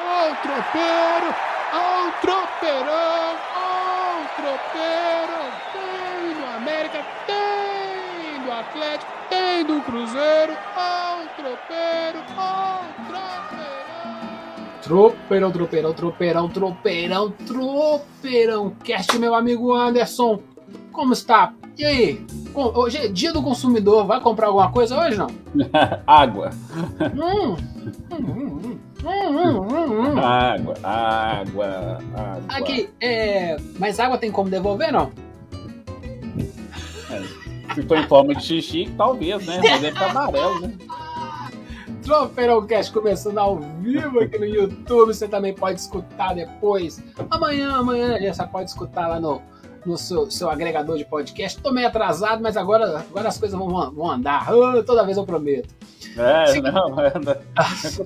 Ó o tropeiro, ó o tropeirão, ó o tropeiro. Tem do América, tem do Atlético, tem do Cruzeiro. Ó o tropeiro, ó o tropeirão. Tropeirão, tropeirão, tropeirão, tropeirão, tropeirão. Cast, meu amigo Anderson. Como está? E aí? Hoje é dia do consumidor. Vai comprar alguma coisa hoje, não? água. Hum, hum, hum, água, água, água. Aqui, é... Mas água tem como devolver, não? É, se for em forma de xixi, talvez, né? Mas deve ficar amarelo, né? Tropeirocast começando ao vivo aqui no YouTube. Você também pode escutar depois. Amanhã, amanhã você pode escutar lá no no seu, seu agregador de podcast. Tô meio atrasado, mas agora, agora as coisas vão, vão andar. Oh, toda vez eu prometo. É, Sim. não, anda.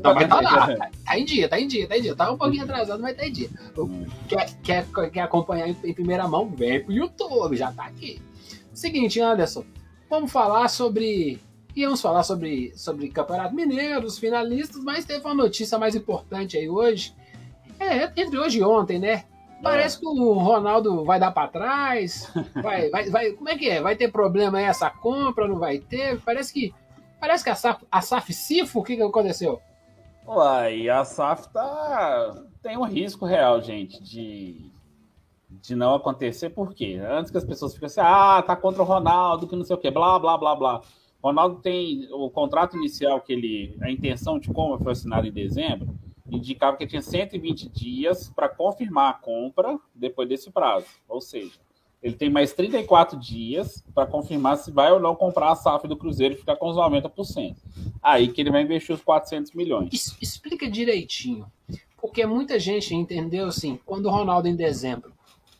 Não, mas tá lá. Tá em dia, tá em dia, tá em dia. Tá um pouquinho atrasado, mas tá em dia. Quer, quer, quer acompanhar em, em primeira mão? Vem pro YouTube, já tá aqui. Seguinte, Anderson, vamos falar sobre Íamos falar sobre, sobre Campeonato Mineiro, os finalistas, mas teve uma notícia mais importante aí hoje. É, entre hoje e ontem, né? Parece que o Ronaldo vai dar para trás. Vai, vai, vai, como é que é? Vai ter problema aí essa compra? Não vai ter? Parece que parece que a SAF, a SAF Sifo, o que, que aconteceu? Uai, a SAF tá tem um risco real, gente, de de não acontecer, por quê? Antes que as pessoas fiquem assim, ah, tá contra o Ronaldo, que não sei o quê, blá, blá, blá, blá. O Ronaldo tem o contrato inicial que ele, a intenção de como foi assinado em dezembro, indicava que tinha 120 dias para confirmar a compra depois desse prazo. Ou seja, ele tem mais 34 dias para confirmar se vai ou não comprar a SAF do Cruzeiro e ficar com os 90%. Aí que ele vai investir os 400 milhões. Explica direitinho. Porque muita gente entendeu assim, quando o Ronaldo em dezembro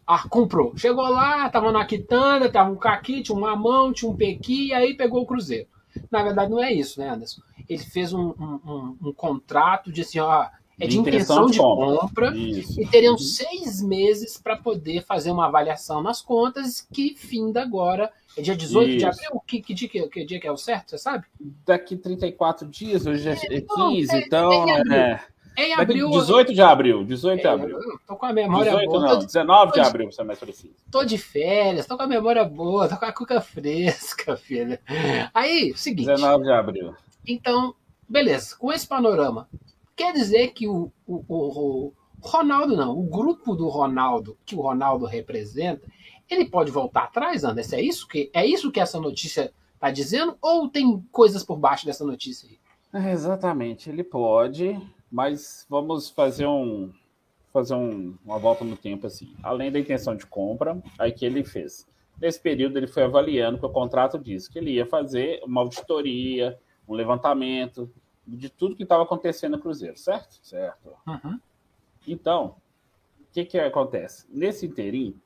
ah, comprou. Chegou lá, tava na quitanda, tava um caqui, tinha um mamão, tinha um pequi, aí pegou o Cruzeiro. Na verdade, não é isso, né, Anderson? Ele fez um, um, um, um contrato de assim, ó, é de, intenção, de compra, compra e teriam seis meses para poder fazer uma avaliação nas contas que finda agora. É dia 18 Isso. de abril? Que, que, dia, que, que dia que é o certo, você sabe? Daqui 34 dias, hoje é, é 15, é, então. É, em abril. 18 de abril, 18 de é, abril. Tô com a memória 18, boa. Não, 19 de abril, você mais preciso. Tô de férias, tô com a memória boa, tô com a cuca fresca, filha. Aí, seguinte. 19 de abril. Então, beleza, com esse panorama, Quer dizer que o, o, o, Ronaldo, não, o grupo do Ronaldo, que o Ronaldo representa, ele pode voltar atrás, Anderson? É isso que, é isso que essa notícia está dizendo? Ou tem coisas por baixo dessa notícia aí? É, exatamente, ele pode, mas vamos fazer um fazer um, uma volta no tempo assim. Além da intenção de compra, aí que ele fez. Nesse período ele foi avaliando que o contrato diz que ele ia fazer uma auditoria, um levantamento de tudo que estava acontecendo no Cruzeiro, certo? Certo. Uhum. Então, o que, que acontece? Nesse inteirinho,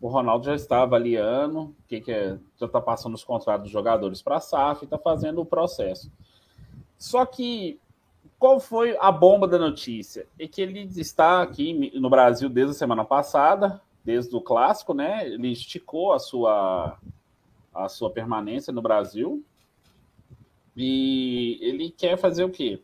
o Ronaldo já está avaliando, o que, que é, já está passando os contratos dos jogadores para a SAF, está fazendo o processo. Só que qual foi a bomba da notícia? É que ele está aqui no Brasil desde a semana passada, desde o clássico, né? Ele esticou a sua a sua permanência no Brasil, e ele quer fazer o quê?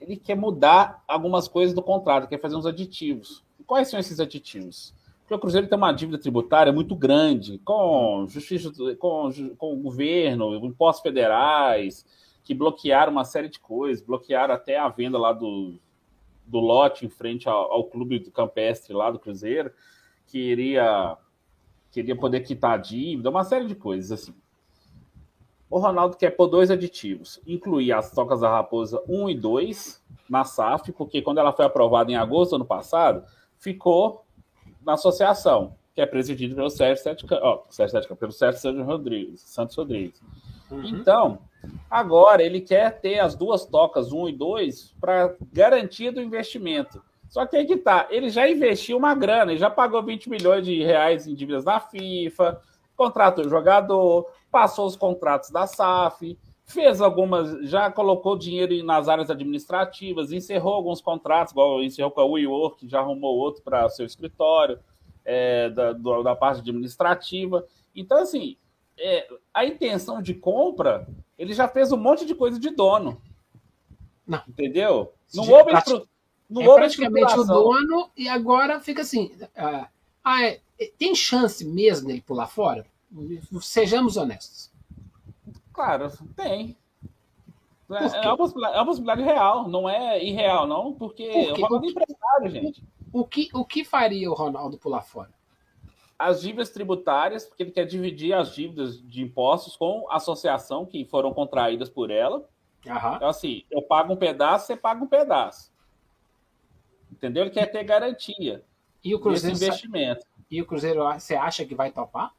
Ele quer mudar algumas coisas do contrato, quer fazer uns aditivos. Quais são esses aditivos? Porque o Cruzeiro tem uma dívida tributária muito grande com justiça, com, com o governo, impostos federais, que bloquearam uma série de coisas, bloquearam até a venda lá do, do lote em frente ao, ao clube do campestre lá do Cruzeiro, que iria, queria poder quitar a dívida, uma série de coisas assim. O Ronaldo quer pôr dois aditivos, incluir as tocas da Raposa 1 e 2 na SAF, porque quando ela foi aprovada em agosto do ano passado, ficou na associação, que é presidida pelo Sérgio Sete, oh, Sérgio Sete, pelo Sérgio Santos Rodrigues. Santos Rodrigues. Uhum. Então, agora ele quer ter as duas tocas 1 e 2 para garantia do investimento. Só que aí que tá, ele já investiu uma grana, ele já pagou 20 milhões de reais em dívidas na FIFA, contratou jogador, passou os contratos da SAF, fez algumas, já colocou dinheiro nas áreas administrativas, encerrou alguns contratos, igual encerrou com a WeWork, já arrumou outro para seu escritório, é, da, da parte administrativa. Então, assim, é, a intenção de compra, ele já fez um monte de coisa de dono. Não. Entendeu? Não houve, No é praticamente o dono e agora fica assim. Uh, ah, é, tem chance mesmo dele pular fora? Sejamos honestos. Claro, tem. É, uma, possibilidade, é uma possibilidade real, não é irreal, não, porque Por o Ronaldo é empresário, gente. O que, o que faria o Ronaldo pular fora? As dívidas tributárias, porque ele quer dividir as dívidas de impostos com a associação que foram contraídas por ela. Uhum. Então, assim, eu pago um pedaço, você paga um pedaço. Entendeu? Ele quer ter garantia e o Cruzeiro investimento. E o Cruzeiro, você acha que vai topar?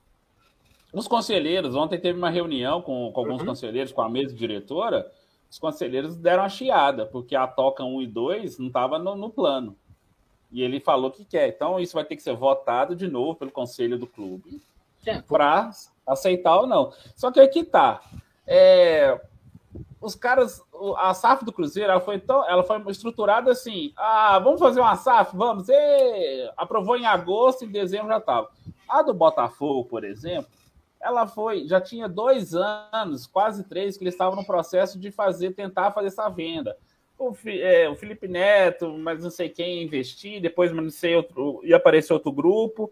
Os conselheiros, ontem teve uma reunião com, com alguns uhum. conselheiros, com a mesa diretora, os conselheiros deram uma chiada, porque a toca 1 e 2 não estava no, no, plano. E ele falou que quer. Então, isso vai ter que ser votado de novo pelo conselho do clube é, para aceitar ou não. Só que aqui tá. É, os caras, a SAF do Cruzeiro, ela foi, tão, ela foi estruturada assim: ah, vamos fazer uma SAF? Vamos. E aprovou em agosto, em dezembro já estava. A do Botafogo, por exemplo, ela foi, já tinha dois anos, quase três, que eles estavam no processo de fazer, tentar fazer essa venda. O, é, o Felipe Neto, mas não sei quem investir, depois não sei outro, ia aparecer outro grupo.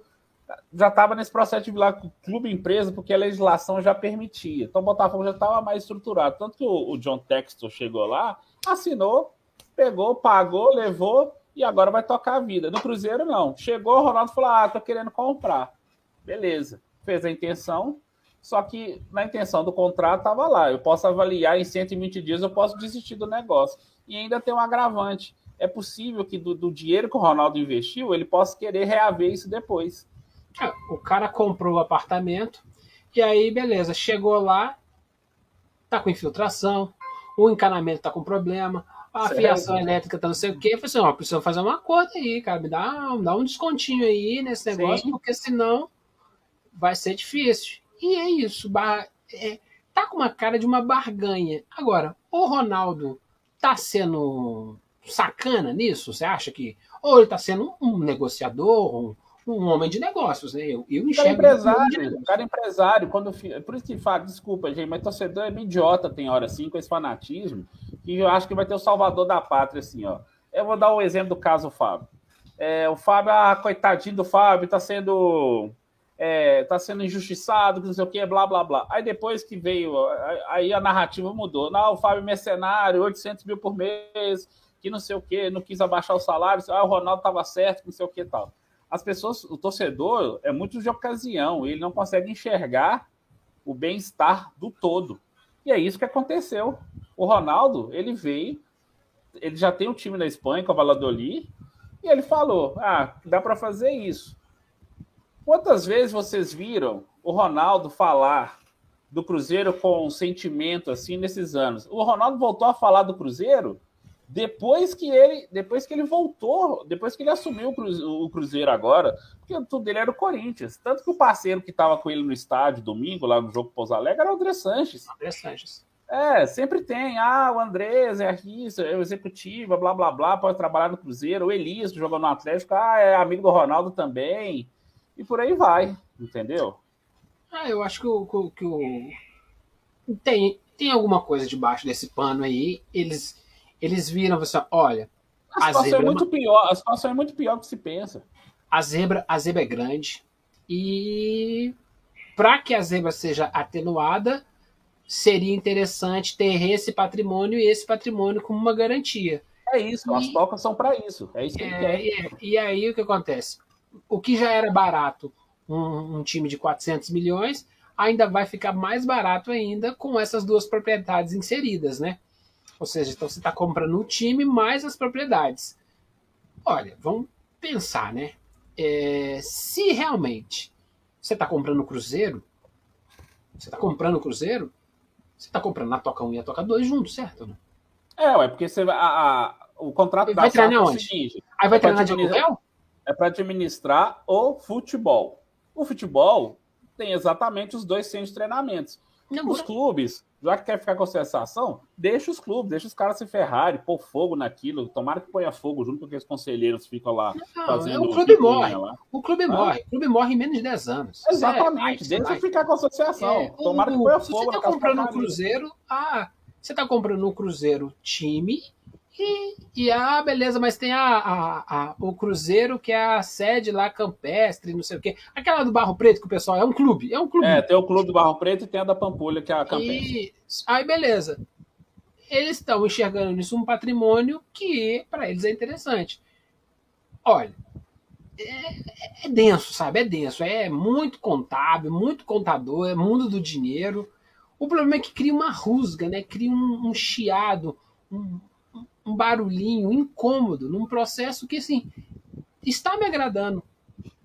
Já estava nesse processo de virar clube empresa, porque a legislação já permitia. Então o Botafogo já estava mais estruturado. Tanto que o, o John Textor chegou lá, assinou, pegou, pagou, levou e agora vai tocar a vida. No Cruzeiro, não. Chegou, o Ronaldo falou: Ah, tô querendo comprar. Beleza fez a intenção, só que na intenção do contrato estava lá. Eu posso avaliar em 120 dias, eu posso desistir do negócio. E ainda tem um agravante. É possível que do, do dinheiro que o Ronaldo investiu, ele possa querer reaver isso depois. É, o cara comprou o apartamento, e aí, beleza, chegou lá, tá com infiltração, o encanamento tá com problema, a certo. fiação elétrica tá não sei o quê. Eu falei assim, ó, precisa fazer uma conta aí, cara, me dá, me dá um descontinho aí nesse negócio, Sim. porque senão vai ser difícil. E é isso. Bar... É, tá com uma cara de uma barganha. Agora, o Ronaldo tá sendo sacana nisso? Você acha que. Ou ele tá sendo um negociador, um, um homem de negócios, né? Eu, eu enxergo. Cara empresário, um cara empresário. Quando, por isso que fala, desculpa, gente, mas torcedor é meio idiota, tem hora assim, com esse fanatismo, que eu acho que vai ter o salvador da pátria, assim, ó. Eu vou dar o um exemplo do caso Fábio. É, o Fábio, ah, coitadinho do Fábio, tá sendo é, tá sendo injustiçado, não sei o que, blá, blá, blá. Aí depois que veio, aí a narrativa mudou. Não, o Fábio mercenário, 800 mil por mês, que não sei o que, não quis abaixar o salário, ah, o Ronaldo estava certo, não sei o que tal. As pessoas, o torcedor é muito de ocasião, ele não consegue enxergar o bem-estar do todo. E é isso que aconteceu. O Ronaldo, ele veio, ele já tem um time na Espanha, com o Valladolid, e ele falou: ah, dá para fazer isso. Quantas vezes vocês viram o Ronaldo falar do Cruzeiro com um sentimento assim nesses anos? O Ronaldo voltou a falar do Cruzeiro depois que ele, depois que ele voltou, depois que ele assumiu o Cruzeiro agora, porque tudo dele era o Corinthians. Tanto que o parceiro que estava com ele no estádio domingo, lá no jogo Pouso Alegre, era o André Sanches. André Sanches. É, sempre tem. Ah, o Andrés é isso, é o executivo, blá blá blá, pode trabalhar no Cruzeiro. O Elias, que jogou no Atlético, ah, é amigo do Ronaldo também e por aí vai, entendeu? Ah, eu acho que o, que o tem, tem alguma coisa debaixo desse pano aí. Eles, eles viram você, olha. A, a situação é é muito pior. A situação é muito pior do que se pensa. A zebra, a zebra é grande e para que a zebra seja atenuada, seria interessante ter esse patrimônio e esse patrimônio como uma garantia. É isso, e, as tocas são para isso. É isso que é, é, E aí o que acontece? O que já era barato um, um, time de 400 milhões, ainda vai ficar mais barato ainda com essas duas propriedades inseridas, né? Ou seja, então você está comprando o time mais as propriedades. Olha, vamos pensar, né? É, se realmente você está comprando o Cruzeiro, você está comprando o Cruzeiro, você está comprando na Toca 1 e a Toca 2 juntos, certo? Né? É, é porque você a, a, o contrato vai treinar onde? Seguinte, Aí vai treinar de aluguel? É para administrar o futebol. O futebol tem exatamente os dois centros de treinamentos. Não, os clubes, já que quer ficar com a sensação, deixa os clubes, deixa os caras se ferrarem, pôr fogo naquilo. Tomara que ponha fogo junto com aqueles conselheiros ficam lá não, fazendo. O clube morre. Lá. O clube ah. morre. O clube morre em menos de 10 anos. Exatamente. Sério, deixa ficar com a associação. É, Tomara o, que ponha fogo. Você está comprando um Cruzeiro, ah, você está comprando um Cruzeiro time E, e ah, beleza, mas tem a, a, a, o Cruzeiro, que é a sede lá campestre, não sei o quê. Aquela do Barro Preto, que o pessoal é um clube. É um clube. É, tem o clube do Barro Preto e tem a da Pampulha, que é a campestre. E, aí, beleza. Eles estão enxergando nisso um patrimônio que para eles é interessante. Olha, é, é, denso, sabe? É denso. É muito contábil, muito contador, é mundo do dinheiro. O problema é que cria uma rusga, né? Cria um, um chiado, um, um barulhinho incômodo num processo que, assim, está me agradando.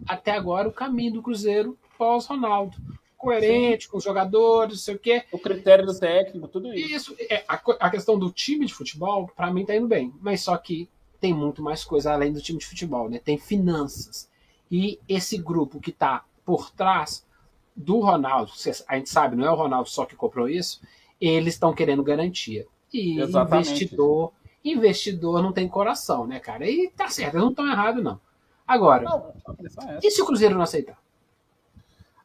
Até agora, o caminho do Cruzeiro pós-Ronaldo. Coerente Sim. com os jogadores, não sei o quê. O critério do técnico, tudo isso. Isso. É, a, a questão do time de futebol, para mim, tá indo bem. Mas só que tem muito mais coisa além do time de futebol, né? Tem finanças. E esse grupo que está por trás do Ronaldo, a gente sabe, não é o Ronaldo só que comprou isso, eles estão querendo garantia. E Exatamente. investidor investidor não tem coração, né, cara? E tá certo, eles não estão errados, não. Agora, não, é e se o Cruzeiro não aceitar?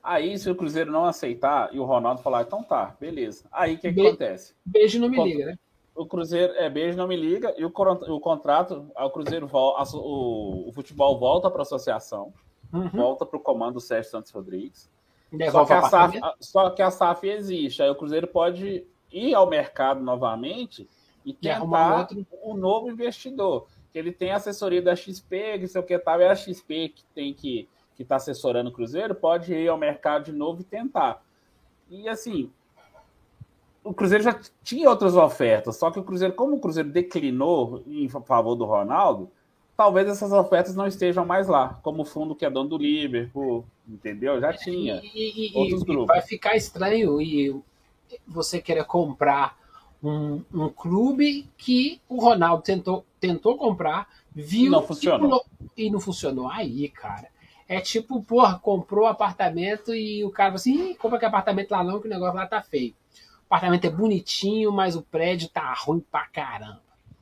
Aí, se o Cruzeiro não aceitar e o Ronaldo falar, então tá, beleza. Aí o que, que acontece? Beijo não me o, liga, né? O Cruzeiro, é, beijo não me liga, e o, o contrato, o Cruzeiro, o, o futebol volta para a associação, uhum. volta para o comando do Sérgio Santos Rodrigues. Só que, a SAF, só que a SAF existe, aí o Cruzeiro pode ir ao mercado novamente e tentar outro... um novo investidor. Que ele tem assessoria da XP, que sei o que tal, é a XP que tem que que está assessorando o Cruzeiro, pode ir ao mercado de novo e tentar. E assim, o Cruzeiro já tinha outras ofertas, só que o Cruzeiro, como o Cruzeiro declinou em favor do Ronaldo, talvez essas ofertas não estejam mais lá, como o fundo que é dono do Liverpool, entendeu? Já tinha e, e, outros e, grupos. Vai ficar estranho e você querer comprar um, um clube que o Ronaldo tentou, tentou comprar, viu não funcionou. e não funcionou. Aí, cara, é tipo, porra, comprou apartamento e o cara assim, compra que apartamento lá não, que o negócio lá tá feio. O apartamento é bonitinho, mas o prédio tá ruim pra caramba.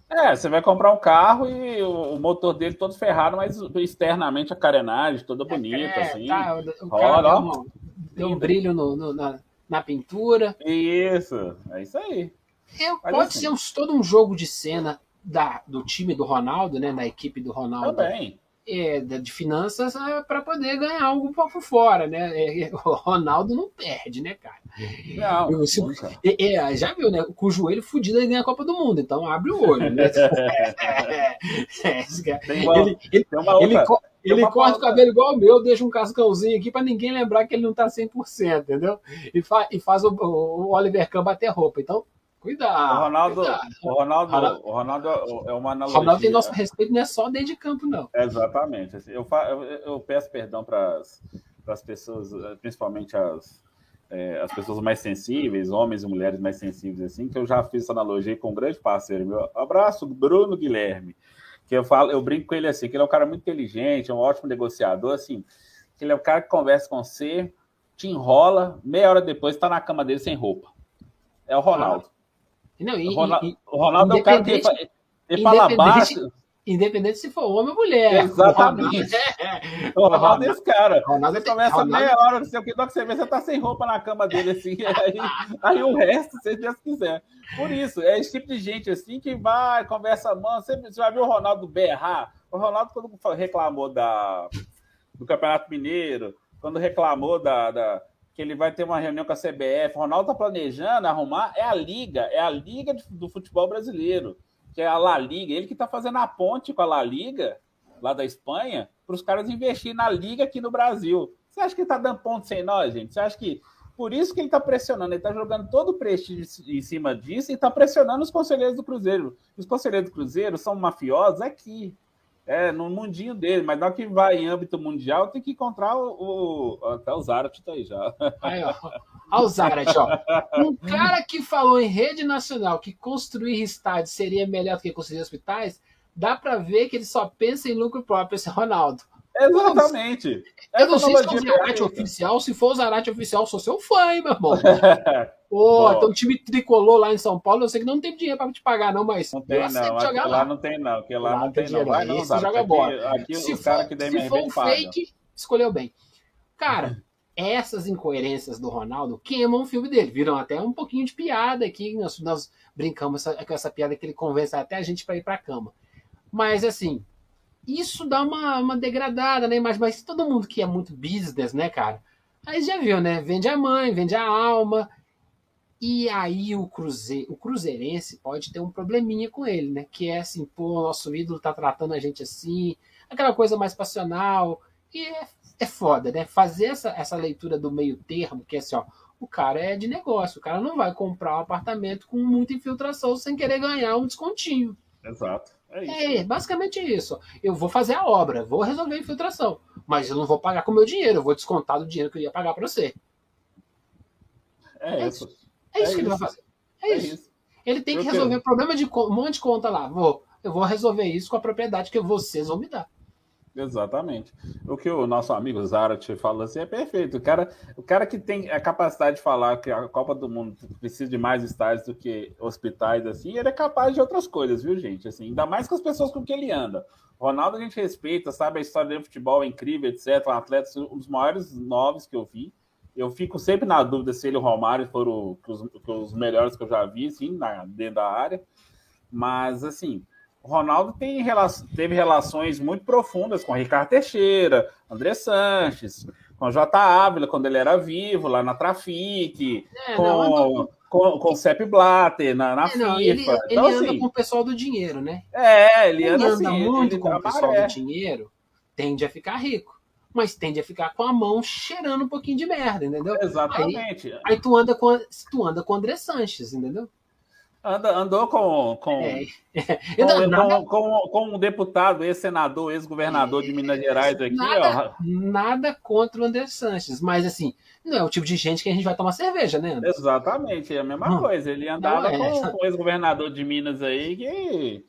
É, você vai comprar um carro e o, motor dele todo ferrado, mas externamente a carenagem toda bonita, é, assim. Tá, o, cara deu, um, deu um brilho no, no, na, na pintura. Isso, é isso aí. É, pode assim. ser um, todo um jogo de cena da, do time do Ronaldo, né? Da equipe do Ronaldo. Também. É, de finanças é, para poder ganhar algo por fora, né? É, o Ronaldo não perde, né, cara? Não, Eu, se, é, é, já viu, né? Com o joelho fudido ele ganha a Copa do Mundo, então abre o olho, né? tem uma, ele, ele, tem uma outra, ele, ele corta o cabelo igual o meu, deixa um cascãozinho aqui para ninguém lembrar que ele não tá 100%, entendeu? E, fa, e faz o, o Oliver Kahn bater roupa. Então, Cuidado. O Ronaldo, cuidado. O Ronaldo, Ronaldo, o Ronaldo é uma analogia. O Ronaldo tem nosso respeito, não é só dentro de campo, não. Exatamente. Assim, eu, eu, eu peço perdão para as pessoas, principalmente as, é, as pessoas mais sensíveis, homens e mulheres mais sensíveis, assim, que eu já fiz essa analogia com um grande parceiro meu. Abraço, Bruno Guilherme. Que eu falo, eu brinco com ele assim, que ele é um cara muito inteligente, é um ótimo negociador, assim, que ele é o cara que conversa com você, te enrola, meia hora depois está na cama dele sem roupa. É o Ronaldo. Ah. Não, e, o Ronaldo, e, o Ronaldo é o cara que ele fala baixo. Independente se for homem ou mulher. Exatamente. O Ronaldo, é esse cara. Ronaldo você começa Ronaldo... meia hora, não sei o que, que você vê, você tá sem roupa na cama dele, assim. aí, aí o resto, se Deus quiser. Por isso, é esse tipo de gente assim que vai, conversa mano. Você, você vai ver o Ronaldo berrar. O Ronaldo, quando reclamou da, do Campeonato Mineiro, quando reclamou da, da que ele vai ter uma reunião com a CBF. O Ronaldo está planejando arrumar é a liga, é a liga do futebol brasileiro, que é a La Liga. Ele que está fazendo a ponte com a La Liga lá da Espanha para os caras investirem na liga aqui no Brasil. Você acha que ele está dando ponto sem nós, gente? Você acha que por isso que ele está pressionando, ele está jogando todo o prestígio em cima disso e está pressionando os conselheiros do Cruzeiro. Os conselheiros do Cruzeiro são mafiosos aqui. É, no mundinho dele, mas na hora que vai em âmbito mundial, tem que encontrar o. o até o Zarat tá aí já. Aí, ó. Olha o Zarat, ó. Um cara que falou em rede nacional que construir estádios seria melhor do que construir hospitais, dá para ver que ele só pensa em lucro próprio, esse Ronaldo. Exatamente. Eu não sei se é o Zarate oficial. Se for o Zarate oficial, sou seu fã, hein, meu irmão. Pô, então o time tricolor lá em São Paulo, eu sei que não tem dinheiro para te pagar, não, mas. Não tem, não. Aqui, lá. lá. não tem, não. Porque lá, lá não tem, não. Vai, não, Esse joga bola. Aqui, aqui se for, cara que se for um fake, escolheu bem. Cara, essas incoerências do Ronaldo queimam o filme dele. Viram até um pouquinho de piada aqui. Nós, nós brincamos com essa piada que ele convence até a gente para ir para a cama. Mas, assim, isso dá uma, uma degradada na imagem. Mas todo mundo que é muito business, né, cara? Aí já viu, né? Vende a mãe, vende a alma. E aí o, cruze... o cruzeirense pode ter um probleminha com ele, né? Que é assim, pô, nosso ídolo tá tratando a gente assim, aquela coisa mais passional. E é, é foda, né? Fazer essa, essa leitura do meio termo, que é assim, ó, o cara é de negócio, o cara não vai comprar um apartamento com muita infiltração sem querer ganhar um descontinho. Exato. É, isso. é basicamente isso. Eu vou fazer a obra, vou resolver a infiltração, mas eu não vou pagar com o meu dinheiro, eu vou descontar do dinheiro que eu ia pagar para você. É, é isso. É isso é que ele vai fazer. É, é isso. isso. Ele tem que eu resolver o problema de um monte de conta lá. Vou, eu vou resolver isso com a propriedade que vocês vão me dar. Exatamente. O que o nosso amigo Zarat falou assim é perfeito. O cara, o cara que tem a capacidade de falar que a Copa do Mundo precisa de mais estádios do que hospitais, assim, ele é capaz de outras coisas, viu, gente? Assim, ainda mais com as pessoas com que ele anda. Ronaldo a gente respeita, sabe? A história do futebol é incrível, etc. Um atleta, um dos maiores novos que eu vi. Eu fico sempre na dúvida se ele e o Romário foram os, os melhores que eu já vi, assim, na, dentro da área. Mas, assim, Ronaldo tem, teve relações muito profundas com Ricardo Teixeira, André Sanches, com J. Ávila, quando ele era vivo, lá na Trafic, é, com, não, com, com o Sepp Blatter, na, na é, FIFA. Não, ele, então, ele anda assim, com o pessoal do dinheiro, né? É, ele, ele anda, anda assim, muito ele com o pessoal do dinheiro, tende a ficar rico. Mas tende a ficar com a mão cheirando um pouquinho de merda, entendeu? Exatamente. Aí, aí tu anda com tu anda com o André Sanches, entendeu? Anda, andou com, com, é. com, com, com, com, um deputado, ex-senador, ex-governador de Minas Gerais aqui, nada, ó. Nada contra o André Sanches, mas assim, não é o tipo de gente que a gente vai tomar cerveja, né? Anderson? Exatamente, é a mesma hum. coisa. Ele andava é. com, o ex-governador de Minas aí que,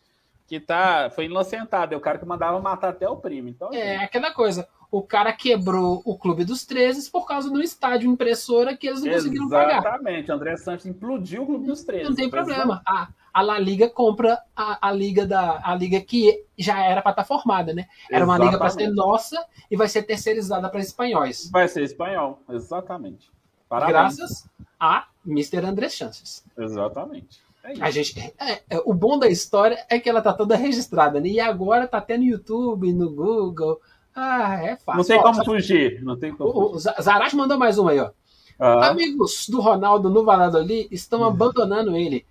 que tá, foi inocentado. É o cara que mandava matar até o primo. Então, é, assim. aquela coisa o cara quebrou o Clube dos 13 por causa do estádio impressora que eles não conseguiram pagar. Exatamente, André Santos implodiu o Clube dos 13. Não tem problema. A, a La Liga compra a, a liga da a liga que já era para estar tá formada, né? Era uma liga para ser nossa e vai ser terceirizada para espanhóis. Vai ser espanhol, exatamente. Parabéns. Graças a Mr. André Chances. Exatamente. É a gente, é, é, o bom da história é que ela tá toda registrada, né? E agora tá até no YouTube, no Google, ah, é fácil. Não tem como ó, fugir. Não tem como o, o Zarate mandou mais uma aí, ó. Ah. Amigos do Ronaldo no Valladolid estão abandonando ele.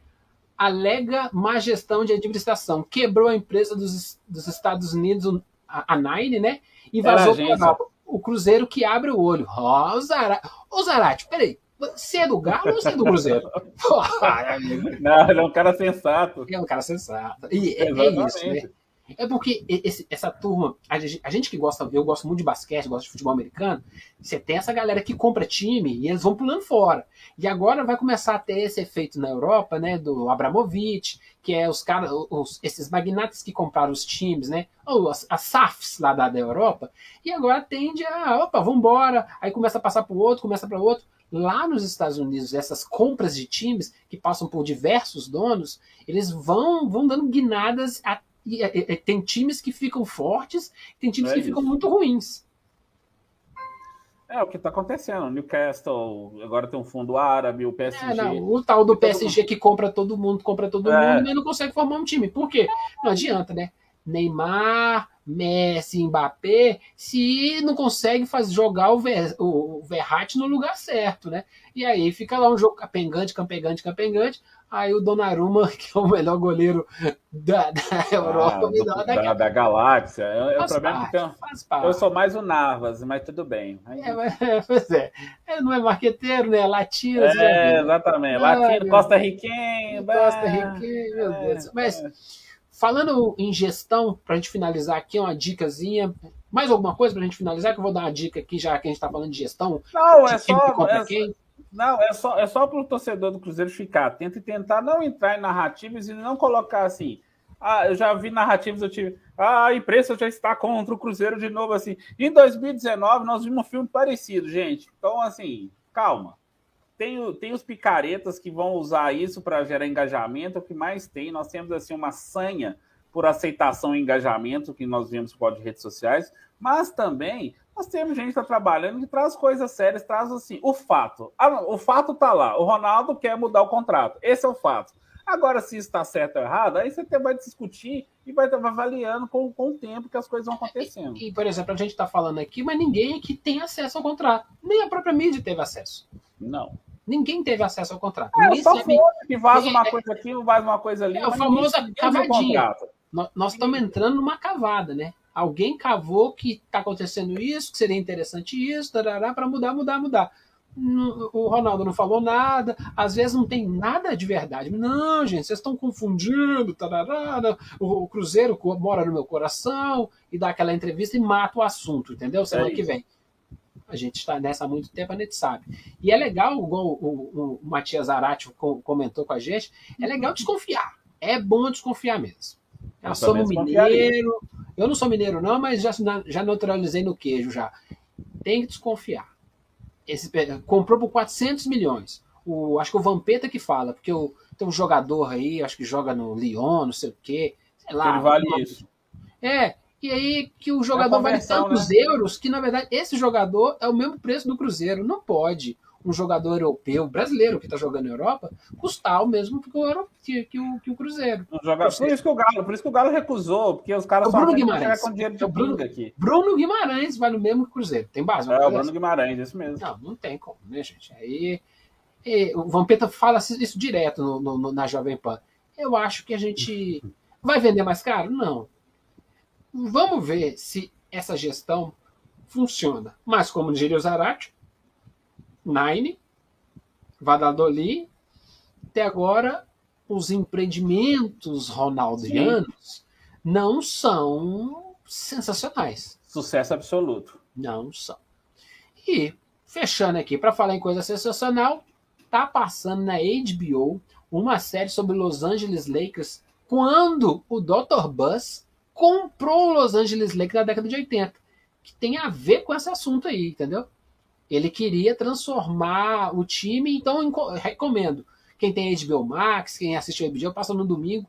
Alega má gestão de administração. Quebrou a empresa dos, dos Estados Unidos, a, a Nine, né? E vazou para o Cruzeiro que abre o olho. Ó, oh, Zarate. Ô, Zarate, peraí. Você é do Galo ou você é do Cruzeiro? Não, ele é um cara sensato. É um cara sensato. E é, é isso, né? É porque esse, essa turma, a gente, a gente, que gosta, eu gosto muito de basquete, gosto de futebol americano, você tem essa galera que compra time e eles vão pulando fora. E agora vai começar a ter esse efeito na Europa, né, do Abramovich, que é os caras, os, esses magnatas que compraram os times, né, ou as, as SAFs lá da, da Europa, e agora tende a, opa, vambora, aí começa a passar para o outro, começa para o outro. Lá nos Estados Unidos, essas compras de times que passam por diversos donos, eles vão, vão dando guinadas até e, e, e, tem times que ficam fortes, tem times é que isso. ficam muito ruins. É o que está acontecendo. Newcastle agora tem um fundo árabe, o PSG. É, não, o tal do PSG que compra todo mundo, compra todo é. mundo, mas não consegue formar um time. Por quê? Não adianta, né? Neymar, Messi, Mbappé, se não consegue fazer, jogar o, Ver, o, o Verratti no lugar certo, né? E aí fica lá um jogo capengante, capengante, capengante. Aí o Donnarumma, que é o melhor goleiro da, da Europa, ah, me dá da, da, galáxia. Eu, eu, parte, que eu sou mais o Narvas, mas tudo bem. Aí... É, mas, pois é. Ele não é marqueteiro, né? Latino. É, exatamente. Ah, Latino, Costa Riquenho. Costa Riquenho, meu é, Deus. Mas, é. Falando em gestão, para a gente finalizar aqui, uma dicasinha. Mais alguma coisa para a gente finalizar? Que eu vou dar uma dica aqui, já que a gente está falando de gestão. Não, é só. É, quem. Não, é só, é só para o torcedor do Cruzeiro ficar atento e tentar não entrar em narrativas e não colocar assim. Ah, eu já vi narrativas, eu tive. Ah, a imprensa já está contra o Cruzeiro de novo, assim. Em 2019, nós vimos um filme parecido, gente. Então, assim, calma. Tem, tem os picaretas que vão usar isso para gerar engajamento, é o que mais tem. Nós temos, assim, uma sanha por aceitação e engajamento que nós vemos por de redes sociais, mas também Nós temos gente que está trabalhando que traz coisas sérias, traz assim, o fato. Ah, o fato está lá. O Ronaldo quer mudar o contrato. Esse é o fato. Agora, se está certo ou errado, aí você vai discutir e vai estar avaliando com, com o tempo que as coisas vão acontecendo. E, e por exemplo, a gente está falando aqui, mas ninguém aqui tem acesso ao contrato. Nem a própria mídia teve acesso. Não. Ninguém teve acesso ao contrato. É, Ninguém só sabe- que vaza uma coisa aqui, vaza uma coisa ali. É tem o cavadinha. Nós estamos entrando numa cavada, né? Alguém cavou que está acontecendo isso, que seria interessante isso, para mudar, mudar, mudar. O Ronaldo não falou nada, às vezes não tem nada de verdade. Não, gente, vocês estão confundindo. tarará, o, o Cruzeiro mora no meu coração e dá aquela entrevista e mata o assunto, entendeu? Semana É que vem. A gente está nessa há muito tempo, a gente sabe. E é legal, igual o, o, o Matias Zarate co- comentou com a gente, é legal desconfiar. É bom desconfiar mesmo. Eu Nós somos também desconfiaria. mineiro. Eu não sou mineiro, não, mas já, já neutralizei no queijo já. Tem que desconfiar. Esse, comprou por 400 milhões. O, acho que o Vampeta que fala, porque o, tem um jogador aí, acho que joga no Lyon, não sei o quê. Sei lá. Ele vale uma- isso. É, e aí que o jogador vale tantos né? euros que, na verdade, esse jogador é o mesmo preço do Cruzeiro. Não pode um jogador europeu, brasileiro que está jogando na Europa, custar o mesmo que o, que, que o, que o Cruzeiro. Joga- Por isso que o Galo, por isso que o Galo recusou, porque os caras É o só Bruno querem Guimarães. com dinheiro de É o Bruno- aqui. Bruno Guimarães vale o mesmo que o Cruzeiro. Tem base? É, o Bruno? Guimarães, isso mesmo. Não, não tem como, né, gente? Aí e o Vampeta fala isso direto no- no- no- na Jovem Pan. Eu acho que a gente vai vender mais caro? Não. Vamos ver se essa gestão funciona. Mas como diria o Zarate, Nine, Vadadoli, até agora os empreendimentos ronaldianos não são sensacionais. Sucesso absoluto. Não são. E, fechando aqui, para falar em coisa sensacional, tá passando na HBO uma série sobre Los Angeles Lakers quando o Dr. Buzz comprou o Los Angeles Lakers na década de 80. Que tem a ver com esse assunto aí, entendeu? Ele queria transformar o time, então recomendo. Quem tem HBO Max, quem assistiu HBO, passa no domingo.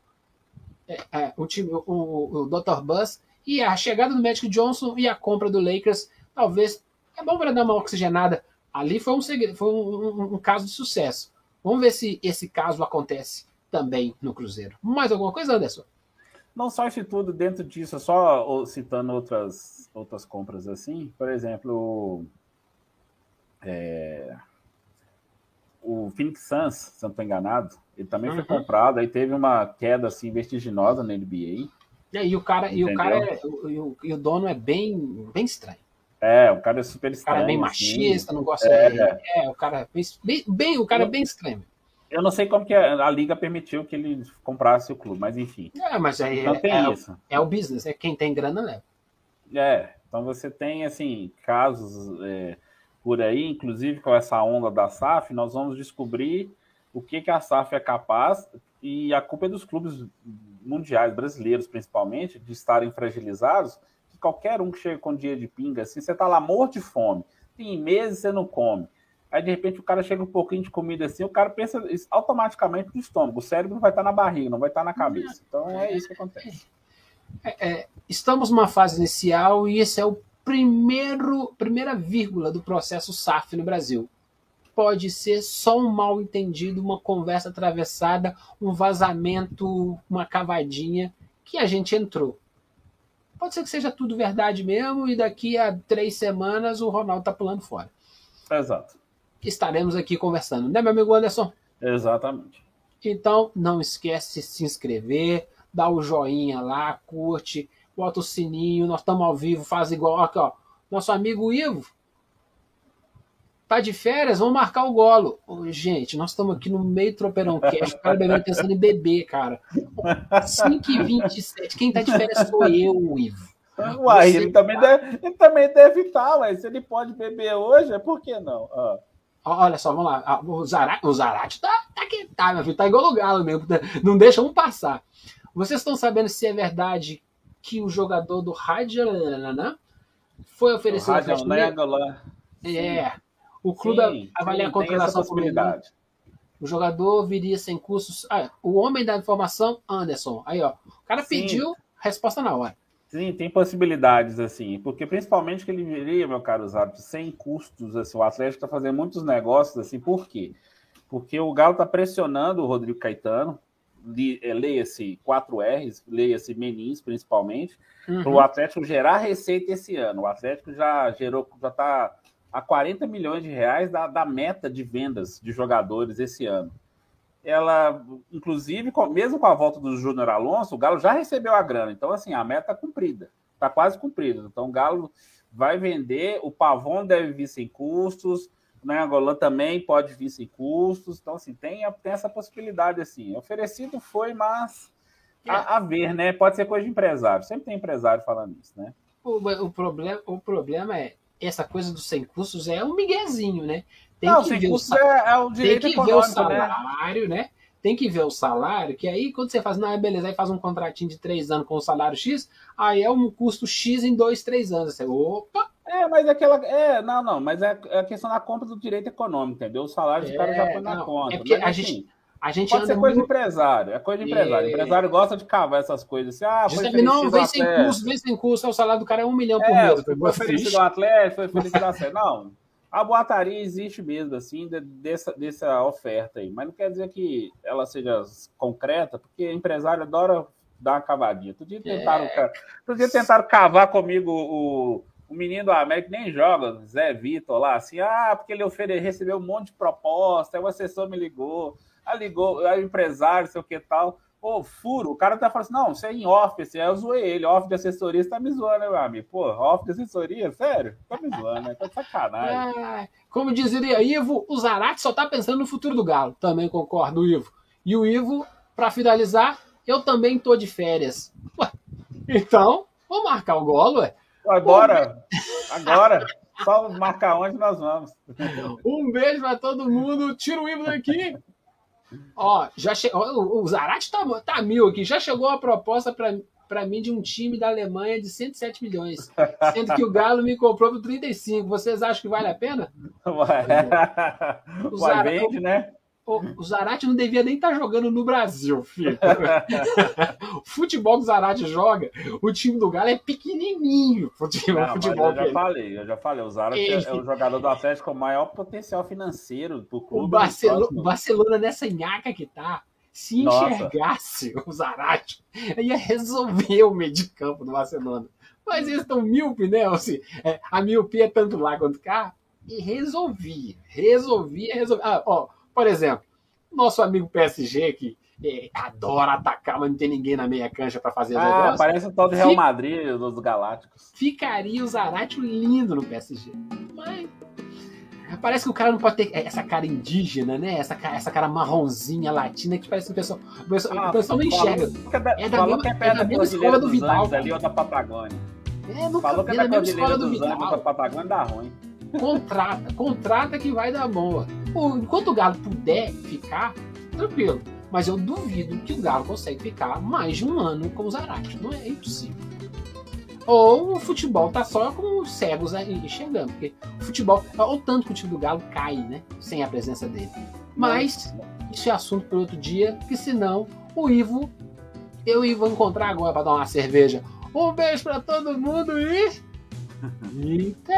É, é, o, time, o, o, o Dr. Buzz e a chegada do Magic Johnson e a compra do Lakers, talvez é bom para dar uma oxigenada. Ali foi um, foi um, um- um caso de sucesso. Vamos ver se esse caso acontece também no Cruzeiro. Mais alguma coisa, Anderson? Não só isso tudo dentro disso, só citando outras, outras compras assim, por exemplo, é, o Phoenix Suns, se não estou enganado, ele também foi Uhum. comprado, aí teve uma queda assim vertiginosa na NBA. E o cara, e o, cara é- o- e o, e o dono é bem, bem estranho. É, o cara é super O estranho. cara é bem assim. machista, não gosta É. de. É, o cara é bem, bem, bem- o cara é bem estranho. Eu não sei como que a, a liga permitiu que ele comprasse o clube, mas enfim. É, mas aí Então é, tem é, isso. é o business, é quem tem grana leva. É, então você tem assim casos é, por aí, inclusive com essa onda da SAF, nós vamos descobrir o que, que a SAF é capaz e a culpa é dos clubes mundiais, brasileiros principalmente, de estarem fragilizados. Que qualquer um que chega com dia de pinga, assim, você tá lá morto de fome, tem meses você não come. Aí de repente o cara chega um pouquinho de comida assim, o cara pensa automaticamente no estômago, o cérebro não vai estar na barriga, não vai estar na cabeça. Então é isso que acontece. É, estamos numa fase inicial e esse é o primeiro primeira vírgula do processo SAF no Brasil. Pode ser só um mal entendido, uma conversa atravessada, um vazamento, uma cavadinha que a gente entrou. Pode ser que seja tudo verdade mesmo e daqui a três semanas o Ronaldo tá pulando fora. Exato. Estaremos aqui conversando, né, meu amigo Anderson? Exatamente. Então, não esquece de se inscrever, dá o joinha lá, curte, bota o sininho, nós estamos ao vivo, faz igual, aqui, ó, nosso amigo Ivo, tá de férias, vamos marcar o golo. Ô, gente, nós estamos aqui no meio do Tropeirão Cash, o cara bebendo pensando em beber, cara. 5h27, quem tá de férias sou eu, Ivo. Uai, ele também, deve, ele também deve estar, mas se ele pode beber hoje, por que não? Ah, Olha só, vamos lá. Ah, O Zarate, o Zarate tá, tá que tá, meu filho. Tá igual o Galo mesmo. Não deixa um passar. Vocês estão sabendo se é verdade que o jogador do Raja né, foi oferecido ao Atlético. É. O clube Sim, avalia a sim, contratação essa como ele. possibilidade. O jogador viria sem custos. Ah, o homem da informação, Anderson. Aí, ó. O cara Sim. pediu resposta na hora. Sim, tem possibilidades, assim, porque principalmente que ele viria, meu caro Zap, sem custos, assim, o Atlético está fazendo muitos negócios, assim, por quê? Porque o Galo está pressionando o Rodrigo Caetano, eh, leia-se 4Rs, leia-se Menins, principalmente, uhum. para o Atlético gerar receita esse ano. O Atlético já gerou, já está a 40 milhões de reais da, da meta de vendas de jogadores esse ano ela, inclusive, mesmo com a volta do Júnior Alonso, o Galo já recebeu a grana. Então, assim, a meta está cumprida, está quase cumprida. Então, o Galo vai vender, o Pavon deve vir sem custos, né? A Golan também pode vir sem custos. Então, assim, tem, tem essa possibilidade, assim. Oferecido foi, mas a, é. a, ver, né? Pode ser coisa de empresário. Sempre tem empresário falando isso, né? O, o, problema, o problema é essa coisa dos sem custos é um miguezinho, né? Tem não, que ver o, é, é o direito tem que ver o né? salário, né? né? Tem que ver o salário, que aí quando você faz, não, é beleza, aí faz um contratinho de três anos com o salário X, aí é um custo X em dois, três anos. Você, opa! É, mas é aquela. É, não, não, mas é, é a questão da compra do direito econômico, entendeu? O salário é, cara já põe na conta. É porque mas, a assim, gente. A gente pode ser coisa muito... de empresário, é coisa de empresário. Empresário gosta de cavar essas coisas assim. Ah, foi não, vem sem custo, vem sem custo, é o salário do cara é um milhão por é, mês. Foi oferecido ao atleta, foi oferecido ao Não, a boataria existe mesmo, assim, dessa, dessa oferta aí. Mas não quer dizer que ela seja concreta, porque empresário adora dar uma cavadinha. Todo dia tentaram, é. todo dia tentaram cavar comigo o, o menino do América, nem joga, Zé Vitor lá, assim, ah, porque ele ofere, recebeu um monte de proposta, aí o assessor me ligou, aí ligou, aí o empresário, sei o que tal. Pô, furo, o cara tá falando assim, não, você é em off, assim, eu zoei ele, off de assessoria, você tá me zoando, né, meu amigo? Pô, off de assessoria, sério? Tá me zoando, né? Tá de sacanagem. É, como dizeria Ivo, o Zarate só tá pensando no futuro do Galo. Também concordo, Ivo. E o Ivo, para finalizar, eu também tô de férias. Ué, então, vamos marcar o golo, ué. Agora, agora. Só marcar onde nós vamos. Um beijo para todo mundo. Tira o Ivo daqui. Ó, já che... o, Zarate tá, tá mil aqui. Já chegou a proposta para mim de um time da Alemanha de 107 milhões. Sendo que o Galo me comprou por 35. Vocês acham que vale a pena? Ué, o Zarate, vende, né? O, Zarate não devia nem estar tá jogando no Brasil, filho. o futebol que o Zarate joga, o time do Galo é pequenininho. Futebol, não, futebol eu já dele. falei, eu já falei. O Zarate Ele... é o jogador do Atlético com maior potencial financeiro do clube. O Barcelona, o Barcelona nessa nhaca que tá, se enxergasse Nossa. o Zarate, ia resolver o meio de campo do Barcelona. Mas eles estão míope, né? Assim, é, a miopia é tanto lá quanto cá. E resolvia, resolvia, resolvia. Ah, ó, por exemplo, nosso amigo PSG, que é, adora atacar, mas não tem ninguém na meia cancha para fazer ah. Parece o tal do Real Madrid, dos Galácticos. Ficaria o Zarate lindo no PSG. Mas parece que o cara não pode ter essa cara indígena, né? Essa cara, essa cara marronzinha latina que parece que o pessoal, o pessoal, ah, o pessoal não enxerga. É da, mesma, é, é da mesma escola do Vidal. Ali ou da Patagônia. É, nunca, falou que é da mesma escola do Vidal. Da Patagônia dá ruim. Contrata, contrata que vai dar boa. Enquanto o Galo puder ficar, tranquilo. Mas eu duvido que o Galo consegue ficar mais de um ano com os Zarate. Não é impossível. Ou o futebol tá só com os cegos enxergando. Porque o futebol. Olha o tanto que o time do Galo cai, né? Sem a presença dele. Mas isso é assunto para outro dia, que senão o Ivo. Eu e vou encontrar agora para dar uma cerveja. Um beijo para todo mundo e. Eita!